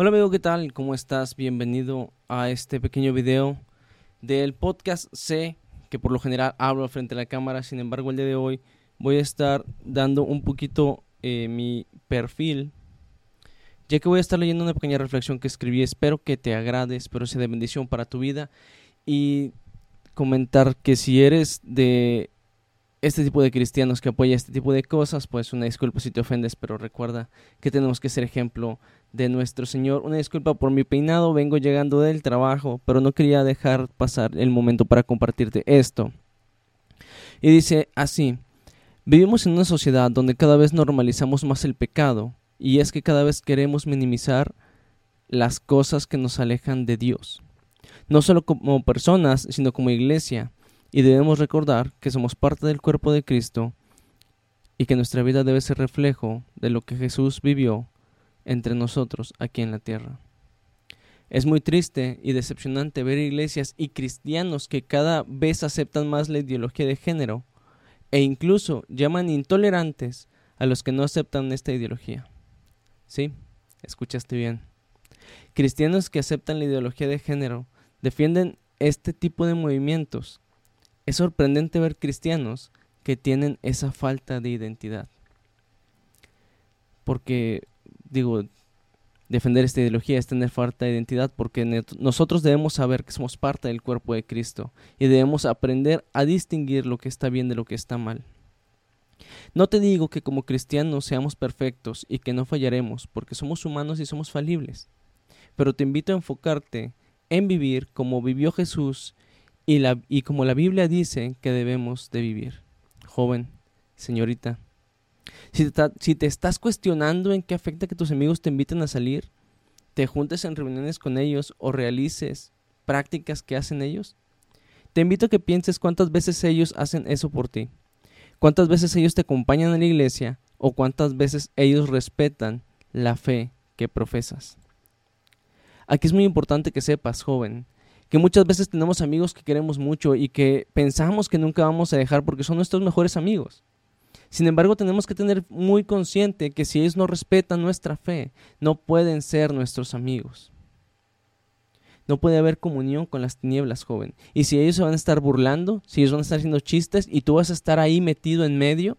Hola amigo, ¿qué tal? ¿Cómo estás? Bienvenido a este pequeño video del podcast C, que por lo general hablo frente a la cámara, sin embargo el día de hoy voy a estar dando un poquito eh, mi perfil, ya que voy a estar leyendo una pequeña reflexión que escribí, espero que te agrade, espero sea de bendición para tu vida y comentar que si eres de este tipo de cristianos que apoya este tipo de cosas, pues una disculpa si te ofendes, pero recuerda que tenemos que ser ejemplo de nuestro Señor. Una disculpa por mi peinado, vengo llegando del trabajo, pero no quería dejar pasar el momento para compartirte esto. Y dice así, vivimos en una sociedad donde cada vez normalizamos más el pecado, y es que cada vez queremos minimizar las cosas que nos alejan de Dios, no solo como personas, sino como iglesia y debemos recordar que somos parte del cuerpo de Cristo y que nuestra vida debe ser reflejo de lo que Jesús vivió entre nosotros aquí en la tierra. Es muy triste y decepcionante ver iglesias y cristianos que cada vez aceptan más la ideología de género e incluso llaman intolerantes a los que no aceptan esta ideología. Sí, escuchaste bien. Cristianos que aceptan la ideología de género defienden este tipo de movimientos es sorprendente ver cristianos que tienen esa falta de identidad. Porque, digo, defender esta ideología es tener falta de identidad porque nosotros debemos saber que somos parte del cuerpo de Cristo y debemos aprender a distinguir lo que está bien de lo que está mal. No te digo que como cristianos seamos perfectos y que no fallaremos porque somos humanos y somos falibles, pero te invito a enfocarte en vivir como vivió Jesús y, la, y como la Biblia dice que debemos de vivir. Joven, señorita, si te, si te estás cuestionando en qué afecta que tus amigos te inviten a salir, te juntes en reuniones con ellos o realices prácticas que hacen ellos, te invito a que pienses cuántas veces ellos hacen eso por ti, cuántas veces ellos te acompañan a la iglesia o cuántas veces ellos respetan la fe que profesas. Aquí es muy importante que sepas, joven, que muchas veces tenemos amigos que queremos mucho y que pensamos que nunca vamos a dejar porque son nuestros mejores amigos. Sin embargo, tenemos que tener muy consciente que si ellos no respetan nuestra fe, no pueden ser nuestros amigos. No puede haber comunión con las tinieblas, joven. Y si ellos se van a estar burlando, si ellos van a estar haciendo chistes y tú vas a estar ahí metido en medio,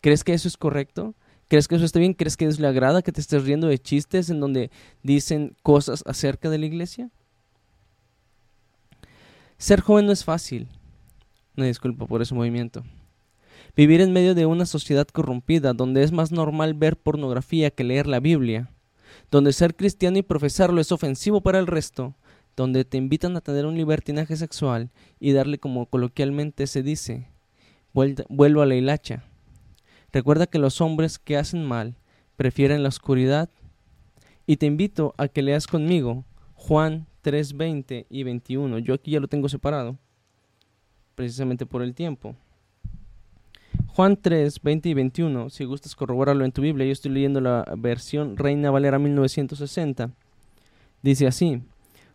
¿crees que eso es correcto? ¿Crees que eso está bien? ¿Crees que Dios le agrada que te estés riendo de chistes en donde dicen cosas acerca de la iglesia? Ser joven no es fácil. No disculpa por ese movimiento. Vivir en medio de una sociedad corrompida, donde es más normal ver pornografía que leer la Biblia, donde ser cristiano y profesarlo es ofensivo para el resto, donde te invitan a tener un libertinaje sexual y darle como coloquialmente se dice, vuelvo a la hilacha. Recuerda que los hombres que hacen mal prefieren la oscuridad y te invito a que leas conmigo Juan 3, 20 y 21. Yo aquí ya lo tengo separado, precisamente por el tiempo. Juan 3, 20 y 21, si gustas corroborarlo en tu Biblia, yo estoy leyendo la versión Reina Valera 1960. Dice así,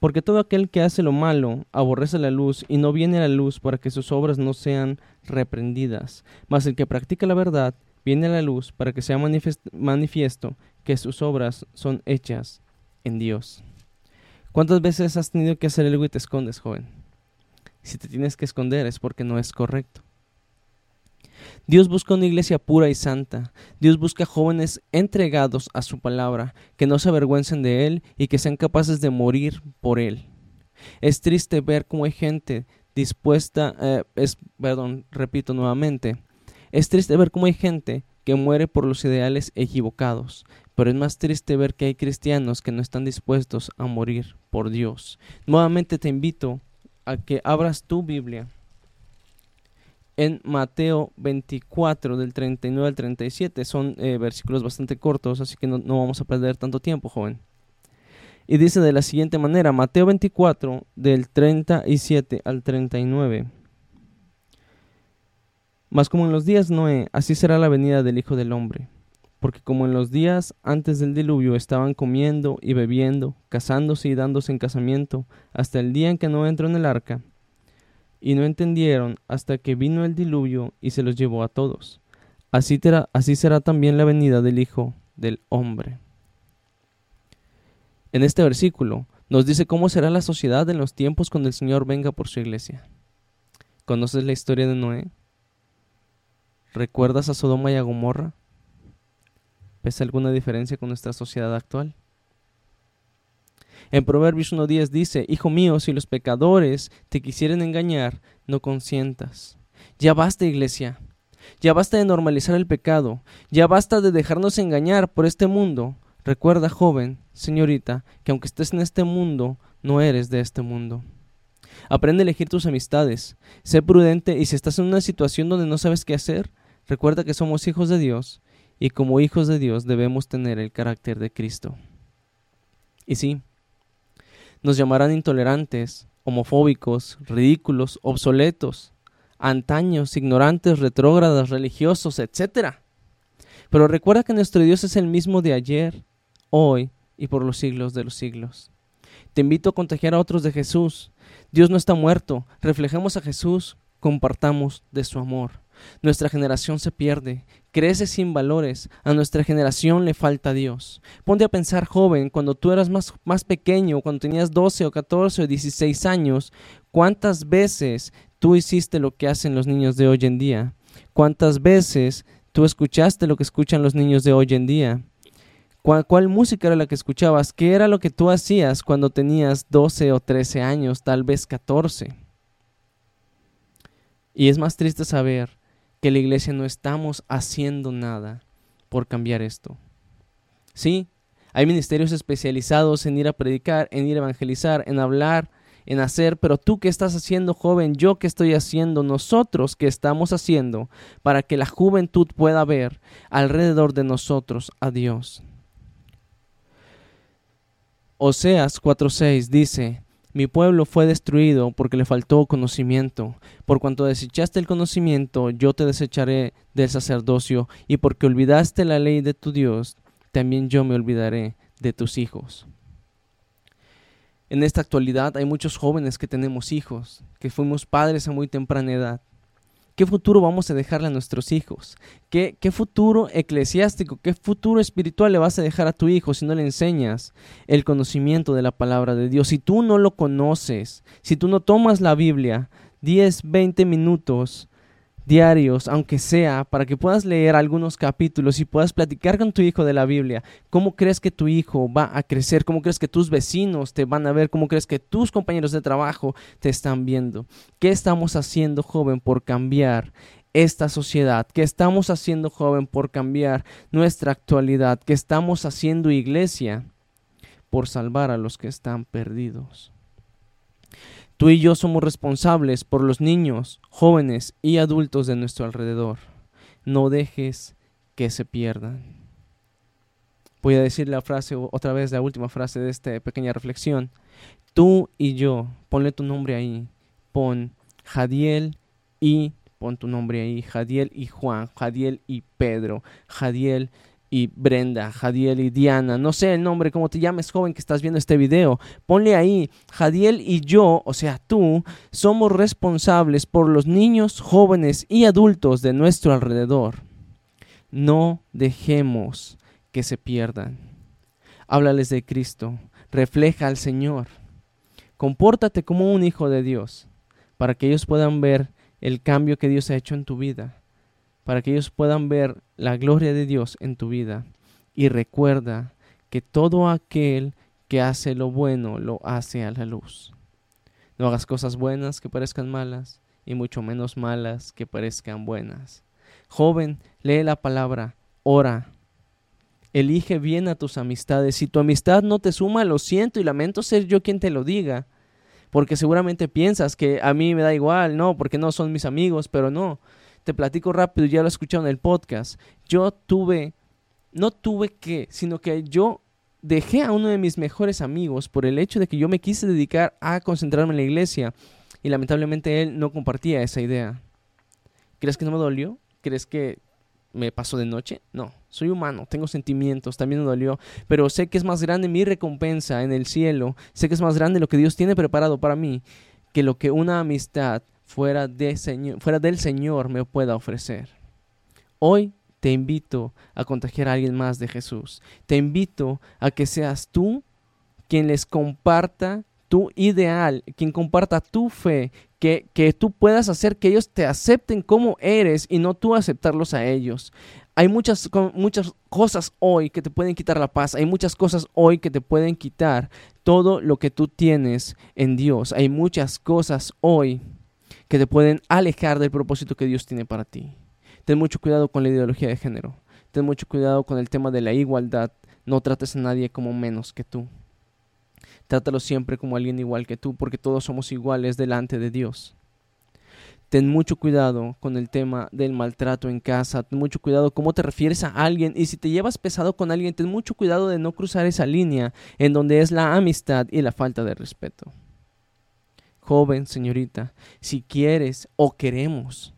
porque todo aquel que hace lo malo aborrece la luz y no viene a la luz para que sus obras no sean reprendidas, mas el que practica la verdad viene a la luz para que sea manifiesto que sus obras son hechas en Dios. ¿Cuántas veces has tenido que hacer algo y te escondes, joven? Si te tienes que esconder es porque no es correcto. Dios busca una iglesia pura y santa. Dios busca jóvenes entregados a su palabra, que no se avergüencen de Él y que sean capaces de morir por Él. Es triste ver cómo hay gente dispuesta, eh, es, perdón, repito nuevamente, es triste ver cómo hay gente que muere por los ideales equivocados, pero es más triste ver que hay cristianos que no están dispuestos a morir por Dios. Nuevamente te invito a que abras tu Biblia en Mateo 24 del 39 al 37. Son eh, versículos bastante cortos, así que no, no vamos a perder tanto tiempo, joven. Y dice de la siguiente manera, Mateo 24 del 37 al 39. Mas como en los días Noé, así será la venida del Hijo del Hombre. Porque como en los días antes del diluvio estaban comiendo y bebiendo, casándose y dándose en casamiento, hasta el día en que no entró en el arca, y no entendieron hasta que vino el diluvio y se los llevó a todos. Así, así será también la venida del Hijo del Hombre. en este versículo nos dice cómo será la sociedad en los tiempos cuando el Señor venga por su iglesia. ¿Conoces la historia de Noé? ¿Recuerdas a Sodoma y a Gomorra? ¿Ves alguna diferencia con nuestra sociedad actual? En Proverbios 1.10 dice, Hijo mío, si los pecadores te quisieren engañar, no consientas. Ya basta, iglesia. Ya basta de normalizar el pecado. Ya basta de dejarnos engañar por este mundo. Recuerda, joven, señorita, que aunque estés en este mundo, no eres de este mundo. Aprende a elegir tus amistades. Sé prudente y si estás en una situación donde no sabes qué hacer, recuerda que somos hijos de Dios y como hijos de Dios debemos tener el carácter de Cristo. Y sí, nos llamarán intolerantes, homofóbicos, ridículos, obsoletos, antaños, ignorantes, retrógradas, religiosos, etc. Pero recuerda que nuestro Dios es el mismo de ayer, hoy y por los siglos de los siglos. Te invito a contagiar a otros de Jesús. Dios no está muerto. Reflejemos a Jesús, compartamos de su amor. Nuestra generación se pierde, crece sin valores, a nuestra generación le falta Dios. Ponte a pensar, joven, cuando tú eras más, más pequeño, cuando tenías 12 o 14 o 16 años, ¿cuántas veces tú hiciste lo que hacen los niños de hoy en día? ¿Cuántas veces tú escuchaste lo que escuchan los niños de hoy en día? ¿Cuál, música era la que escuchabas? ¿Qué era lo que tú hacías cuando tenías 12 o 13 años, tal vez 14? Y es más triste saber que la iglesia no estamos haciendo nada por cambiar esto. Sí, hay ministerios especializados en ir a predicar, en ir a evangelizar, en hablar, en hacer, pero tú qué estás haciendo, joven, yo qué estoy haciendo, nosotros qué estamos haciendo para que la juventud pueda ver alrededor de nosotros a Dios. Oseas 4:6 dice, Mi pueblo fue destruido porque le faltó conocimiento. Por cuanto desechaste el conocimiento, yo te desecharé del sacerdocio, y porque olvidaste la ley de tu Dios, también yo me olvidaré de tus hijos. En esta actualidad hay muchos jóvenes que tenemos hijos, que fuimos padres a muy temprana edad. ¿Qué futuro vamos a dejarle a nuestros hijos? ¿Qué, ¿Qué, futuro eclesiástico, qué futuro espiritual le vas a dejar a tu hijo si no le enseñas el conocimiento de la palabra de Dios? Si tú no lo conoces, si tú no tomas la Biblia 10, 20 minutos diarios, aunque sea, para que puedas leer algunos capítulos y puedas platicar con tu hijo de la Biblia. ¿Cómo crees que tu hijo va a crecer? ¿Cómo crees que tus vecinos te van a ver? ¿Cómo crees que tus compañeros de trabajo te están viendo? ¿Qué estamos haciendo, joven, por cambiar esta sociedad? ¿Qué estamos haciendo, joven, por cambiar nuestra actualidad? ¿Qué estamos haciendo, iglesia, por salvar a los que están perdidos? Tú y yo somos responsables por los niños, jóvenes y adultos de nuestro alrededor. No dejes que se pierdan. Voy a decir la frase otra vez, la última frase de esta pequeña reflexión. Tú y yo, ponle tu nombre ahí. Pon Jadiel y pon tu nombre ahí. Jadiel y Juan, Jadiel y Pedro, Jadiel y Brenda, Jadiel y Diana, no sé el nombre, como te llames joven que estás viendo este video, ponle ahí, Jadiel y yo, o sea tú, somos responsables por los niños, jóvenes y adultos de nuestro alrededor. No dejemos que se pierdan. Háblales de Cristo, refleja al Señor. Compórtate como un hijo de Dios, para que ellos puedan ver el cambio que Dios ha hecho en tu vida para que ellos puedan ver la gloria de Dios en tu vida. Y recuerda que todo aquel que hace lo bueno lo hace a la luz. No hagas cosas buenas que parezcan malas y mucho menos malas que parezcan buenas. Joven, lee la palabra, ora. Elige bien a tus amistades. Si tu amistad no te suma, lo siento y lamento ser yo quien te lo diga. Porque seguramente piensas que a mí me da igual, no, porque no son mis amigos, pero no te platico rápido, ya lo escucharon en el podcast. Yo tuve, no tuve que, sino que yo dejé a uno de mis mejores amigos por el hecho de que yo me quise dedicar a concentrarme en la iglesia y lamentablemente él no compartía esa idea. ¿Crees que no me dolió? ¿Crees que me pasó de noche? No, soy humano, tengo sentimientos, también me dolió, pero sé que es más grande mi recompensa en el cielo, sé que es más grande lo que Dios tiene preparado para mí que lo que una amistad fuera, de fuera del Señor me pueda ofrecer. Hoy te invito a contagiar a alguien más de Jesús. Te invito a que seas tú quien les comparta tu ideal, quien comparta tu fe, que, que, tú puedas hacer que ellos te acepten como eres y no tú aceptarlos a ellos. Hay muchas, muchas cosas hoy que te pueden quitar la paz, hay muchas cosas hoy que te pueden quitar todo lo que tú tienes en Dios. Hay muchas cosas hoy que te pueden alejar del propósito que Dios tiene para ti. Ten mucho cuidado con la ideología de género. Ten mucho cuidado con el tema de la igualdad. No trates a nadie como menos que tú. Trátalo siempre como alguien igual que tú, porque todos somos iguales delante de Dios. Ten mucho cuidado con el tema del maltrato en casa, ten mucho cuidado cómo te refieres a alguien y si te llevas pesado con alguien, ten mucho cuidado de no cruzar esa línea en donde es la amistad y la falta de respeto. Joven, señorita, si quieres o queremos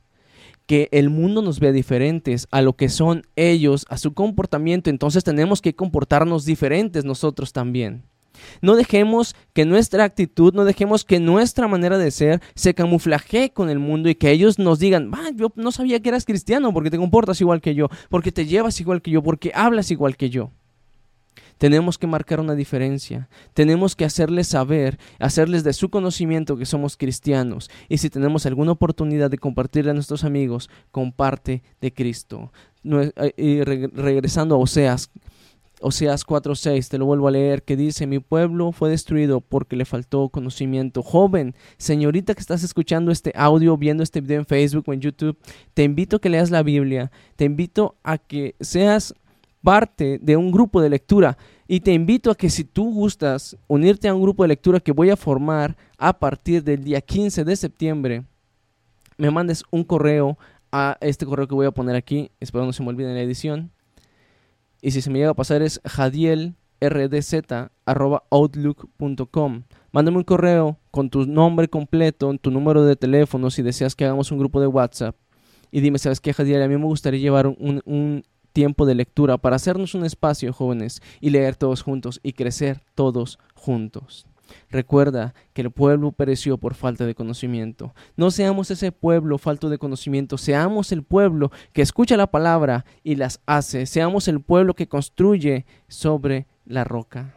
que el mundo nos vea diferentes a lo que son ellos, a su comportamiento, entonces tenemos que comportarnos diferentes nosotros también. No dejemos que nuestra actitud, no dejemos que nuestra manera de ser se camuflaje con el mundo y que ellos nos digan, yo no sabía que eras cristiano porque te comportas igual que yo, porque te llevas igual que yo, porque hablas igual que yo. Tenemos que marcar una diferencia. Tenemos que hacerles saber, hacerles de su conocimiento que somos cristianos. Y si tenemos alguna oportunidad de compartirle a nuestros amigos, comparte de Cristo. Eh, y regresando a Oseas, Oseas 4:6, te lo vuelvo a leer, que dice, mi pueblo fue destruido porque le faltó conocimiento. Joven, señorita que estás escuchando este audio, viendo este video en Facebook o en YouTube, te invito a que leas la Biblia, te invito a que seas parte de un grupo de lectura y te invito a que si tú gustas unirte a un grupo de lectura que voy a formar a partir del día 15 de septiembre, me mandes un correo a este correo que voy a poner aquí, espero no se me olvide la edición. Y si se me llega a pasar es jadielrdz.outlook.com. Mándame un correo con tu nombre completo, tu número de teléfono, si deseas que hagamos un grupo de WhatsApp. Y dime, ¿sabes qué, Jadiel? A mí me gustaría llevar un tiempo de lectura para hacernos un espacio, jóvenes, y leer todos juntos y crecer todos juntos. Recuerda que el pueblo pereció por falta de conocimiento. No seamos ese pueblo falto de conocimiento, seamos el pueblo que escucha la palabra y las hace, seamos el pueblo que construye sobre la roca.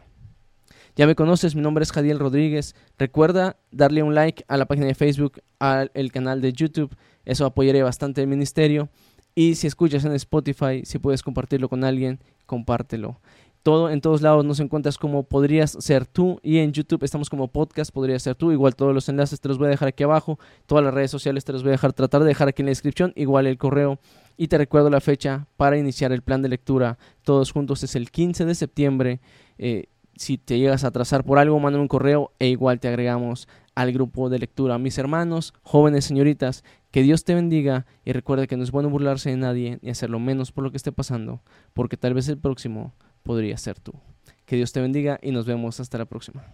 Ya me conoces, mi nombre es Jadiel Rodríguez. Recuerda darle un like a la página de Facebook, al canal de YouTube, eso apoyaría bastante el ministerio. Y si escuchas en Spotify, si puedes compartirlo con alguien, compártelo. Todo en todos lados nos encuentras como podrías ser tú y en YouTube estamos como podcast podrías ser tú. Igual todos los enlaces te los voy a dejar aquí abajo, todas las redes sociales te los voy a dejar tratar de dejar aquí en la descripción, igual el correo y te recuerdo la fecha para iniciar el plan de lectura. Todos juntos es el 15 de septiembre. Eh, si te llegas a atrasar por algo, mándame un correo e igual te agregamos al grupo de lectura. Mis hermanos, jóvenes señoritas, que Dios te bendiga y recuerda que no es bueno burlarse de nadie ni hacerlo menos por lo que esté pasando, porque tal vez el próximo podría ser tú. Que Dios te bendiga y nos vemos hasta la próxima.